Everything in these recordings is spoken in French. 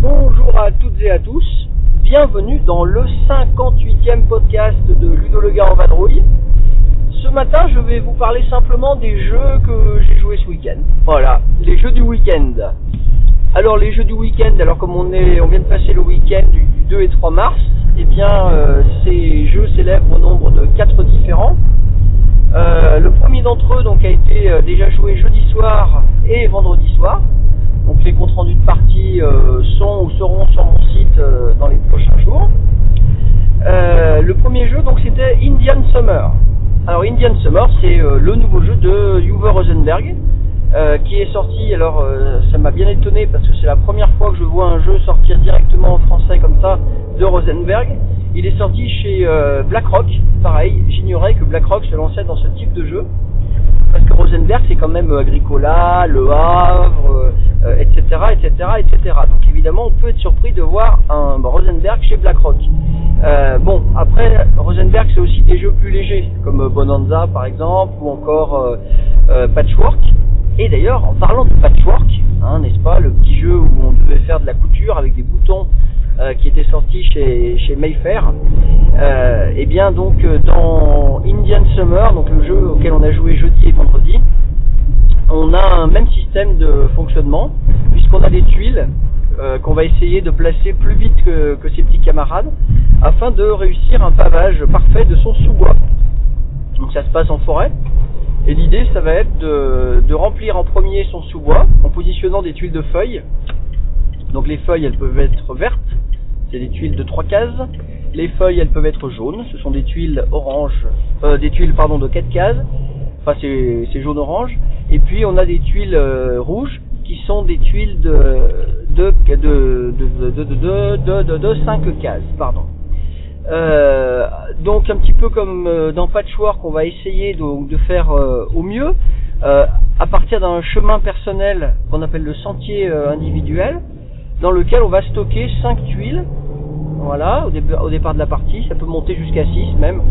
Bonjour à toutes et à tous, bienvenue dans le 58e podcast de Ludo le gars en vadrouille. Matin, je vais vous parler simplement des jeux que j'ai joués ce week-end. Voilà, les jeux du week-end. Alors les jeux du week-end, alors comme on est, on vient de passer le week-end du 2 et 3 mars, eh bien euh, ces jeux célèbrent au nombre de 4 différents. Euh, le premier d'entre eux donc a été euh, déjà joué jeudi soir et vendredi soir. Donc les comptes rendus de partie sont ou seront sur mon site dans les prochains jours. Le premier jeu donc c'était Indian Summer. Alors Indian Summer c'est euh, le nouveau jeu de Uwe Rosenberg euh, qui est sorti. Alors euh, ça m'a bien étonné parce que c'est la première fois que je vois un jeu sortir directement en français comme ça de Rosenberg. Il est sorti chez BlackRock. Pareil, j'ignorais que BlackRock se lançait dans ce type de jeu parce que Rosenberg c'est quand même Agricola, Le Havre, etc., etc., etc. Donc évidemment on peut être surpris de voir un Rosenberg chez BlackRock. Plus légers comme Bonanza par exemple ou encore euh, euh, Patchwork. Et d'ailleurs en parlant de Patchwork, hein, n'est-ce pas le petit jeu où on devait faire de la couture avec des boutons euh, qui était sorti chez, chez Mayfair. Euh, et bien donc dans Indian Summer, donc le jeu auquel on a joué jeudi et vendredi, on a un même système de fonctionnement puisqu'on a des tuiles euh, qu'on va essayer de placer plus vite que, que ses petits camarades afin de réussir un pavage parfait de son sous-bois. Donc ça se passe en forêt. Et l'idée, ça va être de, de remplir en premier son sous-bois en positionnant des tuiles de feuilles. Donc les feuilles, elles peuvent être vertes, c'est des tuiles de trois cases. Les feuilles, elles peuvent être jaunes, ce sont des tuiles orange, euh, des tuiles pardon de quatre cases. Enfin, c'est c'est jaune-orange. Et puis on a des tuiles euh, rouges qui sont des tuiles de de de de de de de, de, de, de cinq cases, pardon. Euh, donc un petit peu comme euh, dans Patchwork, on va essayer de, faire euh, au mieux à partir d'un chemin personnel qu'on appelle le sentier individuel, dans lequel on va stocker 5 tuiles. Voilà, au, au départ de la partie, ça peut monter jusqu'à 6 même,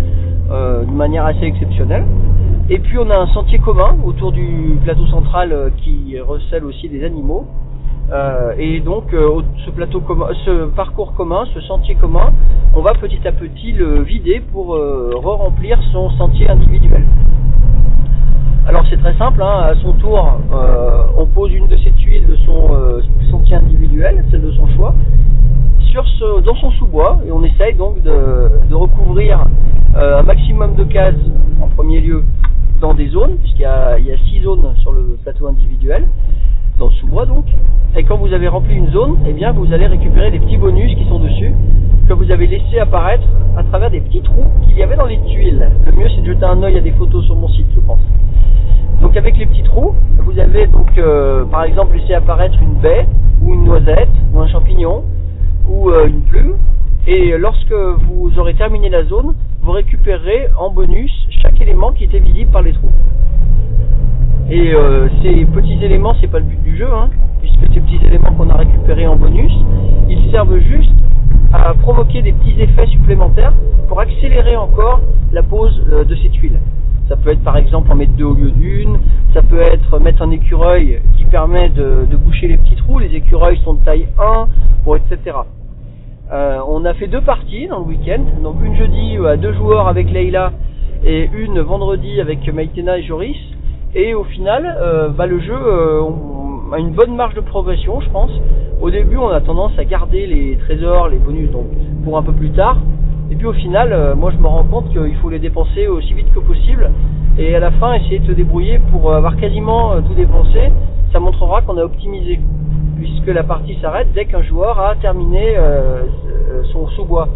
de manière assez exceptionnelle. Et puis on a un sentier commun autour du plateau central qui recèle aussi des animaux. Euh, et donc euh, ce plateau commun, ce parcours commun, ce sentier commun, on va petit à petit le vider pour euh, re-remplir son sentier individuel. Alors c'est très simple, hein, à son tour, on pose une de ces tuiles de son sentier individuel, celle de son choix, dans son sous-bois, et on essaye donc de, recouvrir un maximum de cases en premier lieu dans des zones, puisqu'il y a, y a six zones sur le plateau individuel, dans le sous-bois donc. Et quand vous avez rempli une zone, eh bien vous allez récupérer des petits bonus qui sont dessus, que vous avez laissé apparaître à travers des petits trous qu'il y avait dans les tuiles. Le mieux c'est de jeter un œil à des photos sur mon site, je pense. Donc avec les petits trous, vous avez donc euh, par exemple laissé apparaître une baie ou une noisette ou un champignon ou euh, une plume. Et lorsque vous aurez terminé la zone, vous récupérez en bonus chaque élément qui était visible par les trous. Et euh, ces petits éléments, c'est pas le but du jeu, hein, puisque ces petits éléments qu'on a récupérés en bonus, ils servent juste à provoquer des petits effets supplémentaires pour accélérer encore la pose euh, de ces tuiles. Ça peut être par exemple en mettre deux au lieu d'une, ça peut être mettre un écureuil qui permet de, boucher les petits trous, les écureuils sont de taille 1, pour etc. Euh, on a fait deux parties dans le week-end, donc une jeudi à deux joueurs avec Leïla et une vendredi avec Maïtena et Joris. Et au final, euh, bah, le jeu euh, on a une bonne marge de progression, je pense. Au début, on a tendance à garder les trésors, les bonus, donc pour un peu plus tard. Et puis au final, euh, moi je me rends compte qu'il faut les dépenser aussi vite que possible. Et à la fin, essayer de se débrouiller pour avoir quasiment tout dépensé. Ça montrera qu'on a optimisé. Puisque la partie s'arrête dès qu'un joueur a terminé son sous-bois.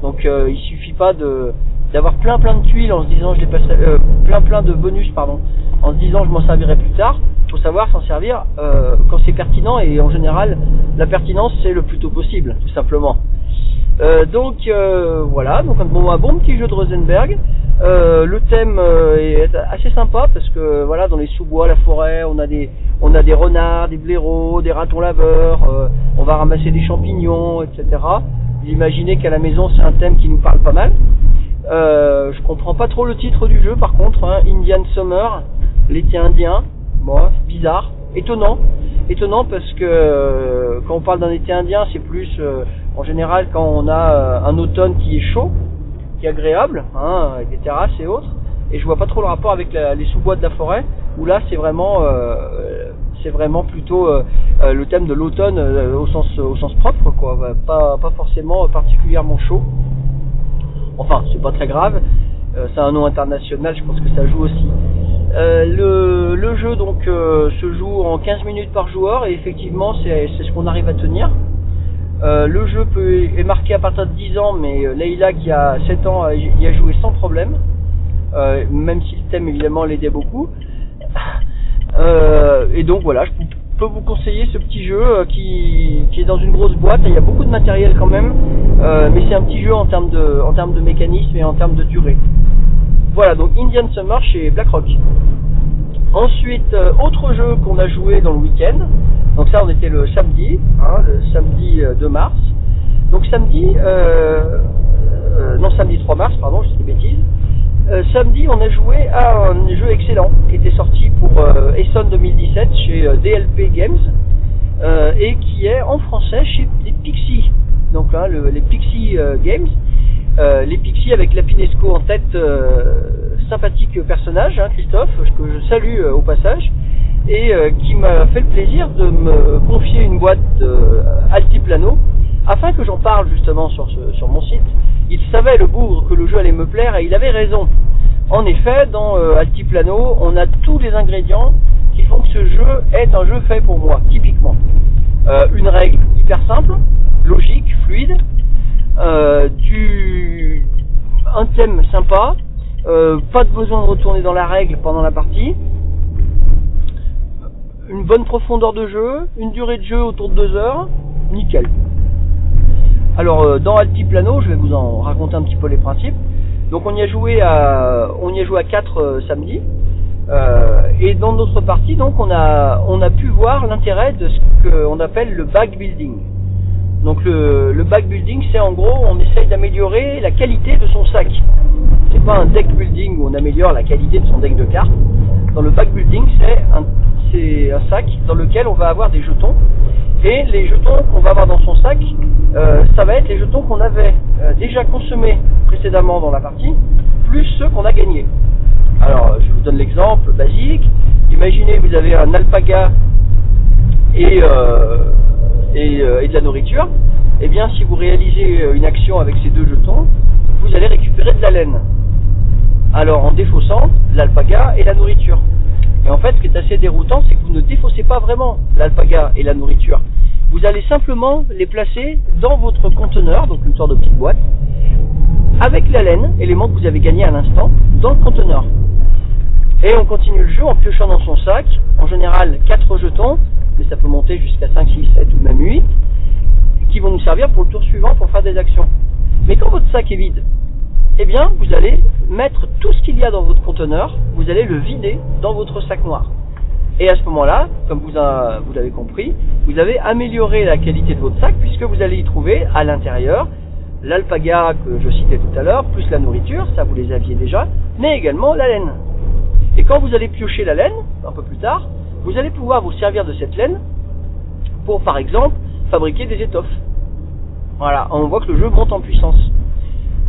Donc il suffit pas de d'avoir plein plein de tuiles en se disant je les passerai, euh, plein plein de bonus pardon, en se disant je m'en servirai plus tard. faut savoir s'en servir euh, quand c'est pertinent et en général la pertinence c'est le plus tôt possible tout simplement. Euh, donc euh, voilà, donc un bon, bon petit jeu de Rosenberg. Le thème est assez sympa parce que voilà dans les sous-bois, la forêt, on a des on a des renards, des blaireaux, des ratons laveurs, on va ramasser des champignons, etc. Vous imaginez qu'à la maison c'est un thème qui nous parle pas mal. Je comprends pas trop le titre du jeu par contre, hein, Indian Summer, l'été indien. Bon, bizarre, étonnant, étonnant parce que euh, quand on parle d'un été indien, c'est plus euh, en général quand on a euh, un automne qui est chaud, qui est agréable, hein, avec des terrasses et autres. Et je vois pas trop le rapport avec les sous-bois de la forêt, où là c'est vraiment, c'est vraiment plutôt le thème de l'automne au sens, au sens propre, quoi. Pas, pas forcément particulièrement chaud. Enfin, c'est pas très grave. C'est un nom international, je pense que ça joue aussi. Euh, le, jeu donc euh, se joue en 15 minutes par joueur et effectivement c'est ce qu'on arrive à tenir. Euh, le jeu peut, est marqué à partir de 10 ans, mais Leïla qui a 7 ans y a joué sans problème, même si le thème évidemment l'aidait beaucoup. Et donc voilà, je peux vous conseiller ce petit jeu qui, est dans une grosse boîte. Il y a beaucoup de matériel quand même, mais c'est un petit jeu en termes de, en termes de mécanisme et en termes de durée. Voilà, donc Indian Summer chez BlackRock. Ensuite, euh, autre jeu qu'on a joué dans le week-end. Donc ça, on était le samedi, hein, le samedi euh, 2 mars. Donc samedi, euh, euh, non samedi 3 mars, pardon, je dis des bêtises. Euh, samedi, on a joué à un jeu excellent qui était sorti pour euh, Essonne 2017 chez euh, DLP Games euh, et qui est en français chez les Pixie. Donc là, le- les Pixie euh, Games. Euh, les Pixies avec Lapinesco en tête, euh, sympathique personnage, hein, Christophe, que je salue euh, au passage, et euh, qui m'a fait le plaisir de me confier une boîte de Altiplano, afin que j'en parle justement sur, ce- sur mon site. Il savait le bougre que le jeu allait me plaire et il avait raison. En effet, dans euh, Altiplano, on a tous les ingrédients qui font que ce jeu est un jeu fait pour moi, typiquement. Euh, une règle hyper simple, logique, fluide, euh, du un thème sympa, euh, pas de besoin de retourner dans la règle pendant la partie, une bonne profondeur de jeu, une durée de jeu autour de deux heures, nickel. Alors euh, dans Altiplano, je vais vous en raconter un petit peu les principes. Donc on y a joué à on y a joué à 4 samedi. Et dans notre partie, donc on a on a pu voir l'intérêt de ce qu'on appelle le back building. Donc le, le back building, c'est en gros, on essaye d'améliorer la qualité de son sac. C'est pas un deck building où on améliore la qualité de son deck de cartes. Dans le back building, c'est un, un sac dans lequel on va avoir des jetons. Et les jetons qu'on va avoir dans son sac, euh, ça va être les jetons qu'on avait euh, déjà consommés précédemment dans la partie, plus ceux qu'on a gagnés. Alors, je vous donne l'exemple basique. Imaginez, vous avez un alpaga et, euh, et, euh, et de la nourriture. Eh bien, si vous réalisez euh, une action avec ces deux jetons, vous allez récupérer de la laine. Alors, en défaussant l'alpaga et la nourriture. Et en fait, ce qui est assez déroutant, c'est que vous ne défaussez pas vraiment l'alpaga et la nourriture. Vous allez simplement les placer dans votre conteneur, donc une sorte de petite boîte, avec la laine, élément que vous avez gagné à l'instant, dans le conteneur. Et on continue le jeu en piochant dans son sac, en général 4 jetons, ça peut monter jusqu'à 5, 6, 7 ou même 8, qui vont nous servir pour le tour suivant pour faire des actions. Mais quand votre sac est vide, eh bien, vous allez mettre tout ce qu'il y a dans votre conteneur, vous allez le vider dans votre sac noir. Et à ce moment-là, comme vous, a- vous l'avez compris, vous avez amélioré la qualité de votre sac puisque vous allez y trouver à l'intérieur l'alpaga que je citais tout à l'heure, plus la nourriture, ça vous les aviez déjà, mais également la laine. Et quand vous allez piocher la laine, un peu plus tard, vous allez pouvoir vous servir de cette laine pour, par exemple, fabriquer des étoffes. Voilà, on voit que le jeu monte en puissance.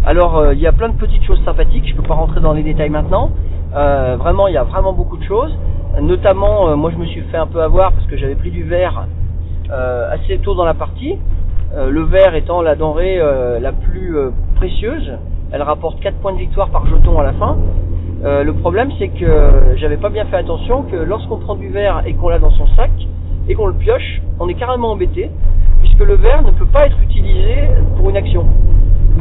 Alors, euh, il y a plein de petites choses sympathiques, je ne peux pas rentrer dans les détails maintenant. Euh, vraiment, il y a vraiment beaucoup de choses. Notamment, euh, moi je me suis fait un peu avoir parce que j'avais pris du verre assez tôt dans la partie. Le verre étant la denrée la plus précieuse. Elle rapporte 4 points de victoire par jeton à la fin. Euh, le problème, c'est que j'avais pas bien fait attention que lorsqu'on prend du verre et qu'on l'a dans son sac et qu'on le pioche, on est carrément embêté puisque le verre ne peut pas être utilisé pour une action.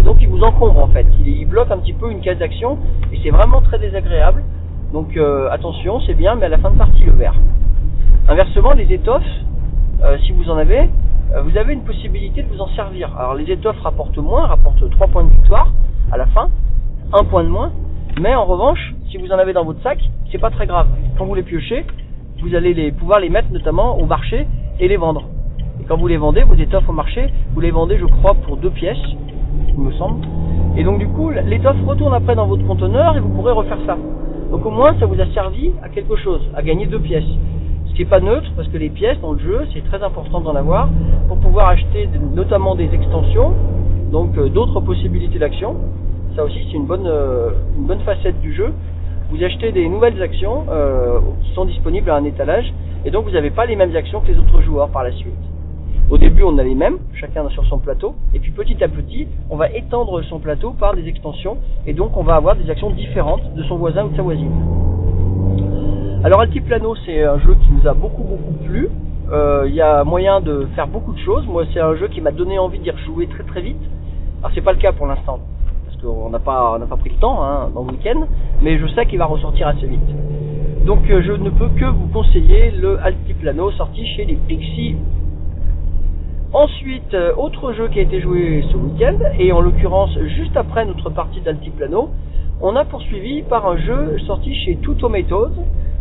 Donc il vous encombre en fait, il, bloque un petit peu une case d'action et c'est vraiment très désagréable. Donc euh, attention, c'est bien, mais à la fin de partie le verre. Inversement, les étoffes, euh, si vous en avez, vous avez une possibilité de vous en servir. Alors les étoffes rapportent moins, rapportent 3 points de victoire à la fin, un point de moins, mais en revanche, si vous en avez dans votre sac, c'est pas très grave. Quand vous les piochez, vous allez pouvoir les mettre notamment au marché et les vendre. Et quand vous les vendez, vos étoffes au marché, vous les vendez, je crois, pour deux pièces, il me semble. Et donc du coup, l'étoffe retourne après dans votre conteneur et vous pourrez refaire ça. Donc au moins, ça vous a servi à quelque chose, à gagner deux pièces. Ce qui n'est pas neutre, parce que les pièces dans le jeu, c'est très important d'en avoir pour pouvoir acheter notamment des extensions, donc euh, d'autres possibilités d'action. Ça aussi, c'est une bonne, euh, une bonne facette du jeu. Vous achetez des nouvelles actions euh, qui sont disponibles à un étalage, et donc vous n'avez pas les mêmes actions que les autres joueurs par la suite. Au début, on a les mêmes, chacun sur son plateau, et puis petit à petit, on va étendre son plateau par des extensions, et donc on va avoir des actions différentes de son voisin ou de sa voisine. Alors Altiplano, c'est un jeu qui nous a beaucoup beaucoup plu. Euh, il y a moyen de faire beaucoup de choses. Moi, c'est un jeu qui m'a donné envie d'y rejouer très très vite. Alors c'est pas le cas pour l'instant, qu'on n'a pas, pas pris le temps hein, dans le week-end, mais je sais qu'il va ressortir assez vite. Donc euh, je ne peux que vous conseiller le Altiplano sorti chez les Pixie Ensuite, euh, autre jeu qui a été joué ce week-end, et en l'occurrence juste après notre partie d'Altiplano, on a poursuivi par un jeu sorti chez Two Tomatoes,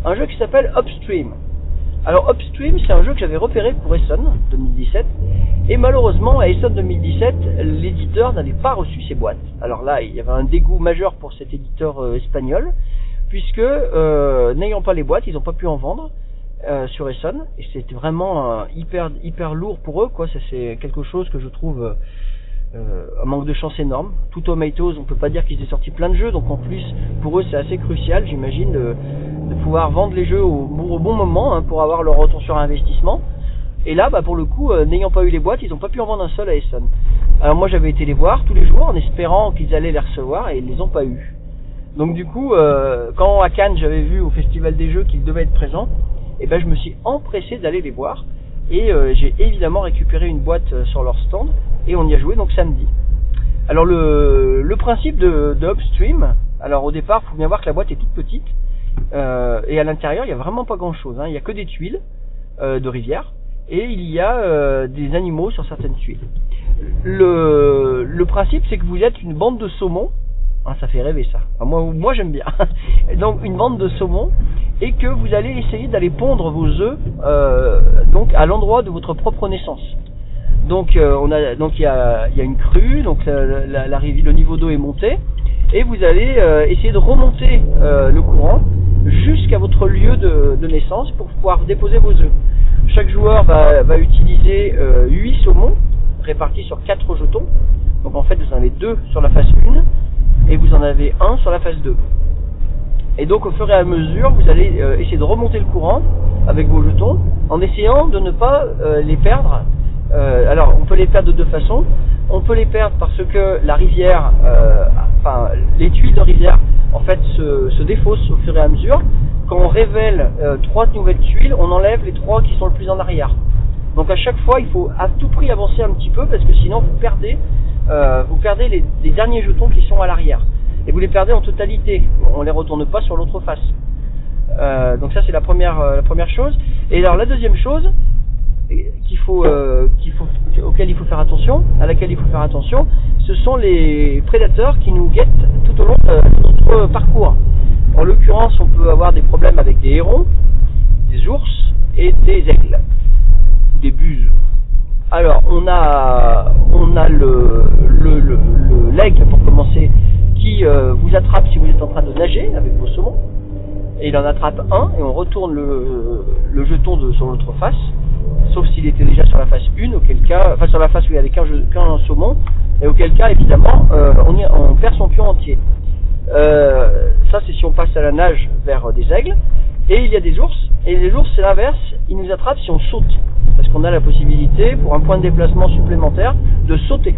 un jeu qui s'appelle Upstream. Alors Upstream, c'est un jeu que j'avais repéré pour Essen 2017, et malheureusement à Essen 2017, l'éditeur n'avait pas reçu ses boîtes. Alors là, il y avait un dégoût majeur pour cet éditeur euh, espagnol, puisque euh, n'ayant pas les boîtes, ils n'ont pas pu en vendre. Euh, sur Essonne et c'était vraiment euh, hyper hyper lourd pour eux quoi c'est quelque chose que je trouve euh, un manque de chance énorme. Tout Tomatoes on peut pas dire qu'ils aient sorti plein de jeux donc en plus pour eux c'est assez crucial j'imagine de, de, pouvoir vendre les jeux au, bon moment hein, pour avoir leur retour sur investissement. Et là bah pour le coup n'ayant pas eu les boîtes ils n'ont pas pu en vendre un seul à Essonne alors moi j'avais été les voir tous les jours en espérant qu'ils allaient les recevoir et ils les ont pas eu. Donc du coup quand à Cannes j'avais vu au festival des jeux qu'ils devaient être présents et ben je me suis empressé d'aller les voir et euh, j'ai évidemment récupéré une boîte euh, sur leur stand et on y a joué donc samedi. Alors le, principe de, Upstream, alors au départ, faut bien voir que la boîte est toute petite euh, et à l'intérieur il y a vraiment pas grand chose. Hein. Il y a que des tuiles de rivière et il y a des animaux sur certaines tuiles. Le, le principe c'est que vous êtes une bande de saumons ah, ça fait rêver ça. moi, moi j'aime bien. donc une bande de saumon et que vous allez essayer d'aller pondre vos œufs euh, donc à l'endroit de votre propre naissance. Donc euh, on a donc il y a, une crue, donc la, le niveau d'eau est monté et vous allez euh, essayer de remonter le courant jusqu'à votre lieu de, naissance pour pouvoir déposer vos œufs. Chaque joueur va, va utiliser 8 saumons répartis sur 4 jetons. Donc en fait vous en avez deux sur la face 1 et vous en avez un sur la phase 2. Et donc au fur et à mesure, vous allez euh, essayer de remonter le courant avec vos jetons en essayant de ne pas euh, les perdre. Euh, alors on peut les perdre de deux façons. On peut les perdre parce que la rivière, enfin les tuiles de rivière en fait se, se, défaussent au fur et à mesure. Quand on révèle trois nouvelles tuiles, on enlève les trois qui sont le plus en arrière. Donc à chaque fois, il faut à tout prix avancer un petit peu parce que sinon vous perdez euh, vous perdez les, derniers jetons qui sont à l'arrière. Et vous les perdez en totalité. On les retourne pas sur l'autre face. Euh, donc ça c'est la première euh, la première chose. Et alors la deuxième chose qu'il faut euh, qu'il faut auquel il faut faire attention, à laquelle il faut faire attention, ce sont les prédateurs qui nous guettent tout au long de notre parcours. En l'occurrence, on peut avoir des problèmes avec des hérons, des ours et des aigles, des buses. Alors, on a, on a le, le, pour commencer, qui euh, vous attrape si vous êtes en train de nager avec vos saumons. Et il en attrape un, et on retourne le, jeton de, sur l'autre face, sauf s'il était déjà sur la face 1, auquel cas, enfin sur la face où il n'y avait qu'un qu saumon, et auquel cas, évidemment, euh, on, perd son pion entier. Euh, ça, c'est si on passe à la nage vers des aigles. Et il y a des ours, et les ours, c'est l'inverse, ils nous attrapent si on saute parce qu'on a la possibilité, pour un point de déplacement supplémentaire, de sauter.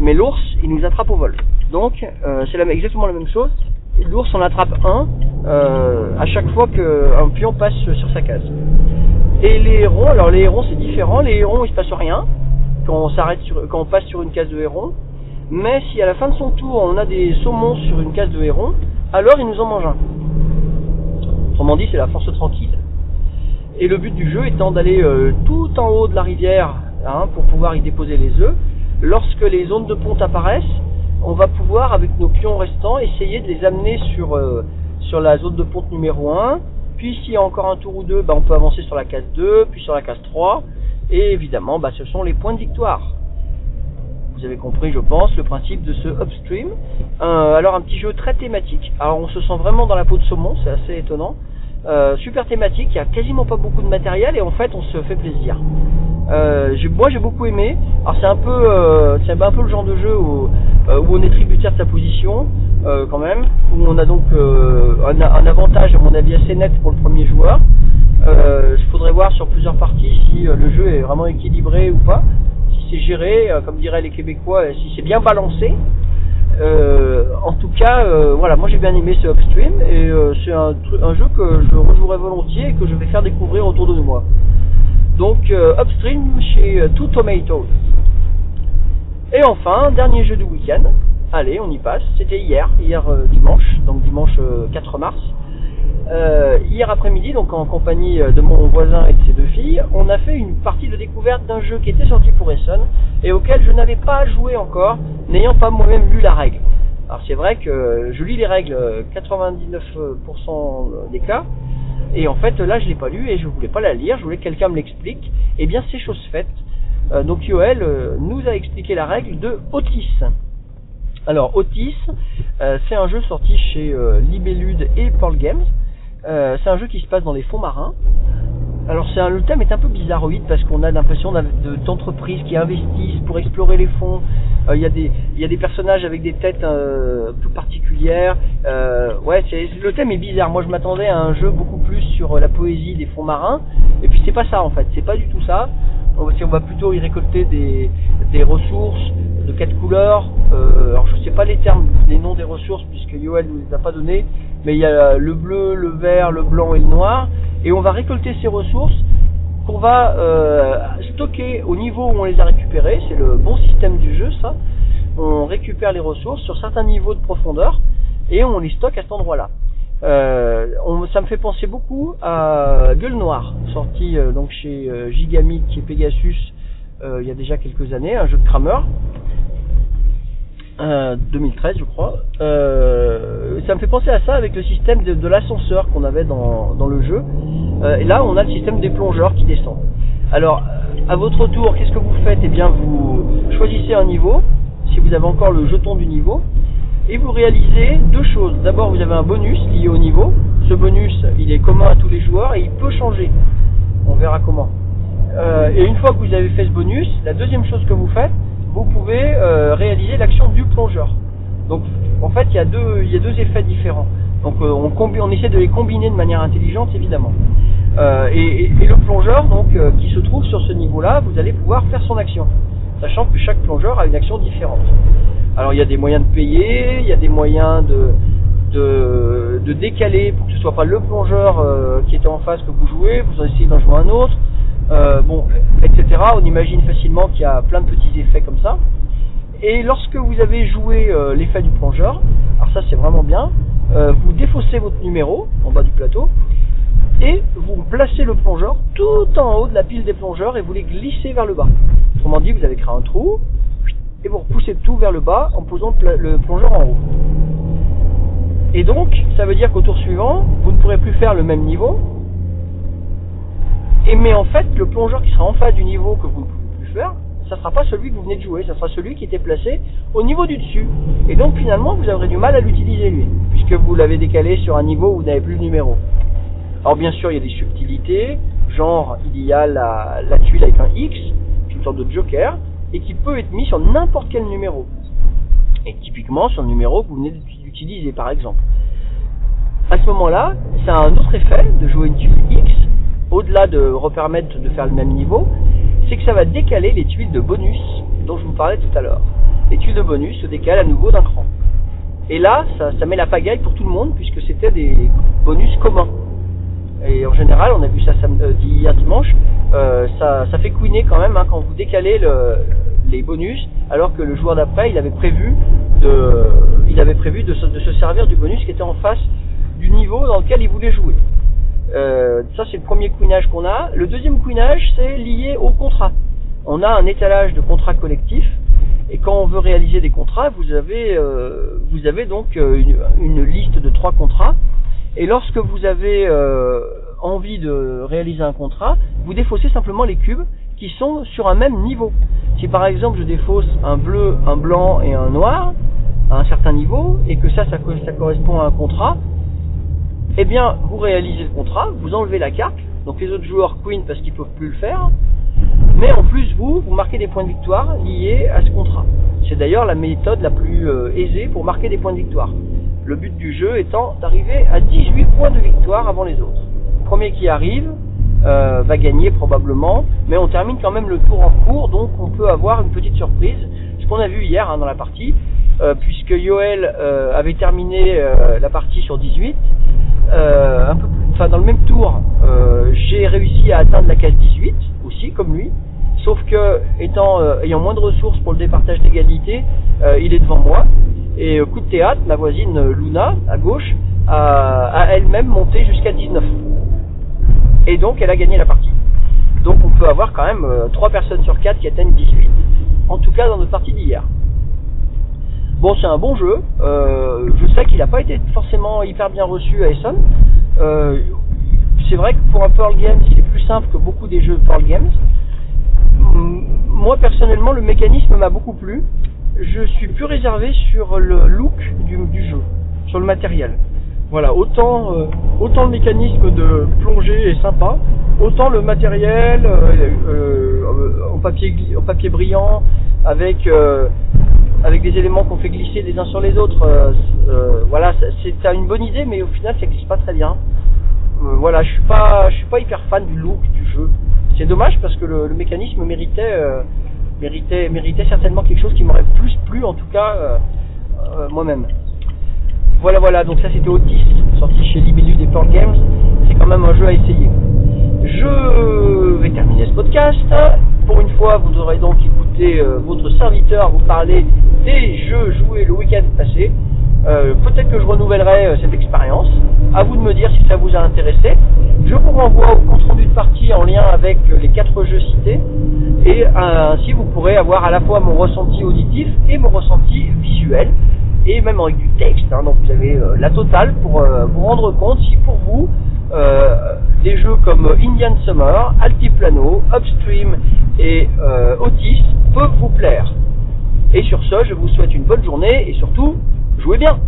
Mais l'ours, il nous attrape au vol. Donc, euh, c'est exactement la même chose. L'ours en attrape un euh, à chaque fois qu'un pion passe sur sa case. Et les hérons, alors les hérons c'est différent. Les hérons, il se passe rien quand on quand on passe sur une case de héron. Mais si à la fin de son tour on a des saumons sur une case de héron, alors il nous en mange un. Autrement dit, c'est la force tranquille. Et le but du jeu étant d'aller euh, tout en haut de la rivière hein, pour pouvoir y déposer les œufs. Lorsque les zones de ponte apparaissent, on va pouvoir, avec nos pions restants, essayer de les amener sur, euh, sur la zone de ponte numéro 1. Puis s'il y a encore un tour ou deux, bah, on peut avancer sur la case 2, puis sur la case 3. Et évidemment, bah, ce sont les points de victoire. Vous avez compris, je pense, le principe de ce upstream. Euh, alors un petit jeu très thématique. Alors on se sent vraiment dans la peau de saumon, c'est assez étonnant. Euh, super thématique, il y a quasiment pas beaucoup de matériel et en fait on se fait plaisir. Euh, moi j'ai beaucoup aimé. Alors c'est un peu, euh, un peu le genre de jeu où, euh, on est tributaire de sa position euh, quand même, où on a donc euh, un, un avantage à mon avis assez net pour le premier joueur. Euh, Il faudrait voir sur plusieurs parties si euh, le jeu est vraiment équilibré ou pas, si c'est géré, euh, comme diraient les Québécois, euh, si c'est bien balancé. Euh, en tout cas, euh, voilà, moi j'ai bien aimé ce Upstream et euh, c'est un, un jeu que je rejouerai volontiers et que je vais faire découvrir autour de moi. Donc Upstream chez Two Tomatoes. Et enfin, dernier jeu du week-end. Allez, on y passe. C'était hier, hier dimanche, donc dimanche euh, 4 mars. Euh, hier après-midi, donc en compagnie euh, de mon voisin et de ses deux filles, on a fait une partie de découverte d'un jeu qui était sorti pour Essen et auquel je n'avais pas joué encore, n'ayant pas moi-même lu la règle. Alors c'est vrai que je lis les règles euh, 99% des cas, et en fait là je l'ai pas lu et je voulais pas la lire, je voulais que quelqu'un me l'explique. Et bien c'est chose faite. Euh, donc Yoel euh, nous a expliqué la règle de Otis. Alors Otis, euh, c'est un jeu sorti chez euh, Libellude et Pearl Games. Euh, c'est un jeu qui se passe dans les fonds marins. Alors un, le thème est un peu bizarroïde parce qu'on a l'impression d'entreprises qui investissent pour explorer les fonds. Euh, Il y, a des- personnages avec des têtes un peu particulières. Ouais, le thème est bizarre. Moi je m'attendais à un jeu beaucoup plus sur la poésie des fonds marins. Et puis c'est pas ça en fait. C'est pas du tout ça. On va, plutôt y récolter des ressources de quatre couleurs. Euh, alors je sais pas les termes, les noms des ressources puisque Yoel nous les a pas donnés. Mais il y a le bleu, le vert, le blanc et le noir. Et on va récolter ces ressources qu'on va euh, stocker au niveau où on les a récupérées. C'est le bon système du jeu, ça. On récupère les ressources sur certains niveaux de profondeur et on les stocke à cet endroit-là. Euh, ça me fait penser beaucoup à Gueule Noire, sorti donc chez euh, Gigamic et Pegasus il y a déjà quelques années, un jeu de Kramer. Euh, 2013 je crois. Euh, ça me fait penser à ça avec le système de, l'ascenseur qu'on avait dans, le jeu. Euh, et là on a le système des plongeurs qui descendent. Alors à votre tour, qu'est-ce que vous faites? Eh bien vous choisissez un niveau, si vous avez encore le jeton du niveau, et vous réalisez deux choses. D'abord vous avez un bonus lié au niveau. Ce bonus il est commun à tous les joueurs et il peut changer. On verra comment. Euh, et une fois que vous avez fait ce bonus, la deuxième chose que vous faites, vous pouvez euh, réaliser l'action du plongeur. Donc en fait il y a deux, effets différents. Donc euh, on, essaie de les combiner de manière intelligente évidemment. Euh, et, le plongeur donc qui se trouve sur ce niveau-là, vous allez pouvoir faire son action, sachant que chaque plongeur a une action différente. Alors il y a des moyens de payer, il y a des moyens de, décaler pour que ce soit pas le plongeur qui était en face que vous jouez, vous essayez d'en jouer un autre, euh, bon, etc. On imagine facilement qu'il y a plein de petits effets comme ça. Et lorsque vous avez joué euh, l'effet du plongeur, alors ça c'est vraiment bien, euh, vous défaussez votre numéro en bas du plateau et vous placez le plongeur tout en haut de la pile des plongeurs et vous les glissez vers le bas. Autrement dit, vous avez créé un trou et vous repoussez tout vers le bas en posant le plongeur en haut. Et donc, ça veut dire qu'au tour suivant, vous ne pourrez plus faire le même niveau. Et mais en fait, le plongeur qui sera en face du niveau que vous ne pouvez plus faire, ça sera pas celui que vous venez de jouer, ça sera celui qui était placé au niveau du dessus. Et donc finalement, vous aurez du mal à l'utiliser lui, puisque vous l'avez décalé sur un niveau où vous n'avez plus le numéro. Alors bien sûr, il y a des subtilités, genre il y a la, la tuile avec un X, une sorte de joker, et qui peut être mis sur n'importe quel numéro. Et typiquement sur le numéro que vous venez d'utiliser par exemple. À ce moment-là, ça a un autre effet de jouer une tuile X, au-delà de permettre de faire le même niveau, c'est que ça va décaler les tuiles de bonus dont je vous parlais tout à l'heure. Les tuiles de bonus se décalent à nouveau d'un cran. Et là, ça, met la pagaille pour tout le monde puisque c'était des bonus communs. Et en général, on a vu ça samedi, euh, hier dimanche, euh, ça, fait couiner quand même hein, quand vous décalez le, les bonus, alors que le joueur d'après, il avait prévu de se servir du bonus qui était en face du niveau dans lequel il voulait jouer. Euh, ça, c'est le premier couinage qu'on a. Le deuxième couinage, c'est lié au contrat. On a un étalage de contrats collectifs. Et quand on veut réaliser des contrats, vous avez, euh, donc euh, une, liste de trois contrats. Et lorsque vous avez envie de réaliser un contrat, vous défaussez simplement les cubes qui sont sur un même niveau. Si par exemple je défausse un bleu, un blanc et un noir à un certain niveau, et que ça, ça correspond à un contrat, eh bien, vous réalisez le contrat, vous enlevez la carte, donc les autres joueurs queen parce qu'ils peuvent plus le faire, mais en plus vous, vous marquez des points de victoire liés à ce contrat. C'est d'ailleurs la méthode la plus euh, aisée pour marquer des points de victoire. Le but du jeu étant d'arriver à 18 points de victoire avant les autres. Le premier qui arrive euh, va gagner probablement, mais on termine quand même le tour en cours, donc on peut avoir une petite surprise, ce qu'on a vu hier hein, dans la partie, euh, puisque Yoel avait terminé la partie sur 18, euh, un peu plus, enfin dans le même tour, euh, j'ai réussi à atteindre la case 18 aussi, comme lui. Sauf que, étant, euh, ayant moins de ressources pour le départage d'égalité, euh, il est devant moi. Et euh, coup de théâtre, ma voisine euh, Luna, à gauche, a, a elle-même monté jusqu'à 19. Et donc, elle a gagné la partie. Donc, on peut avoir quand même euh, 3 personnes sur 4 qui atteignent 18. En tout cas, dans notre partie d'hier. Bon, c'est un bon jeu. Euh, je sais qu'il n'a pas été forcément hyper bien reçu à Essen. Euh, c'est vrai que pour un Pearl Games, il est plus simple que beaucoup des jeux Pearl Games. Moi, personnellement, le mécanisme m'a beaucoup plu. Je suis plus réservé sur le look du, jeu, sur le matériel. Voilà, autant, euh, autant le mécanisme de plongée est sympa, autant le matériel euh, papier, en papier brillant, avec, avec des éléments qu'on fait glisser les uns sur les autres. euh, euh, voilà, c'est une bonne idée, mais au final, ça glisse pas très bien. Euh, voilà, je suis pas, je suis pas hyper fan du look du jeu. C'est dommage parce que le, mécanisme méritait, méritait, méritait certainement quelque chose qui m'aurait plus plu, en tout cas moi-même. Voilà, voilà. Donc ça, c'était Otis, sorti chez Libellus des Pearl Games. C'est quand même un jeu à essayer. Je vais terminer ce podcast. Pour une fois, vous aurez donc euh, votre serviteur vous parler des jeux joués le week-end passé. Euh, Peut-être que je renouvellerai euh, cette expérience. À vous de me dire si ça vous a intéressé. Je vous renvoie au compte rendu de partie en lien avec les quatre jeux cités. Et ainsi, vous pourrez avoir à la fois mon ressenti auditif et mon ressenti visuel. Et même avec du texte. hein. donc vous avez la totale pour vous rendre compte si pour vous, euh, des jeux comme Indian Summer, Altiplano, Upstream et euh, Otis peuvent vous plaire. Et sur ce, je vous souhaite une bonne journée et surtout, jouez bien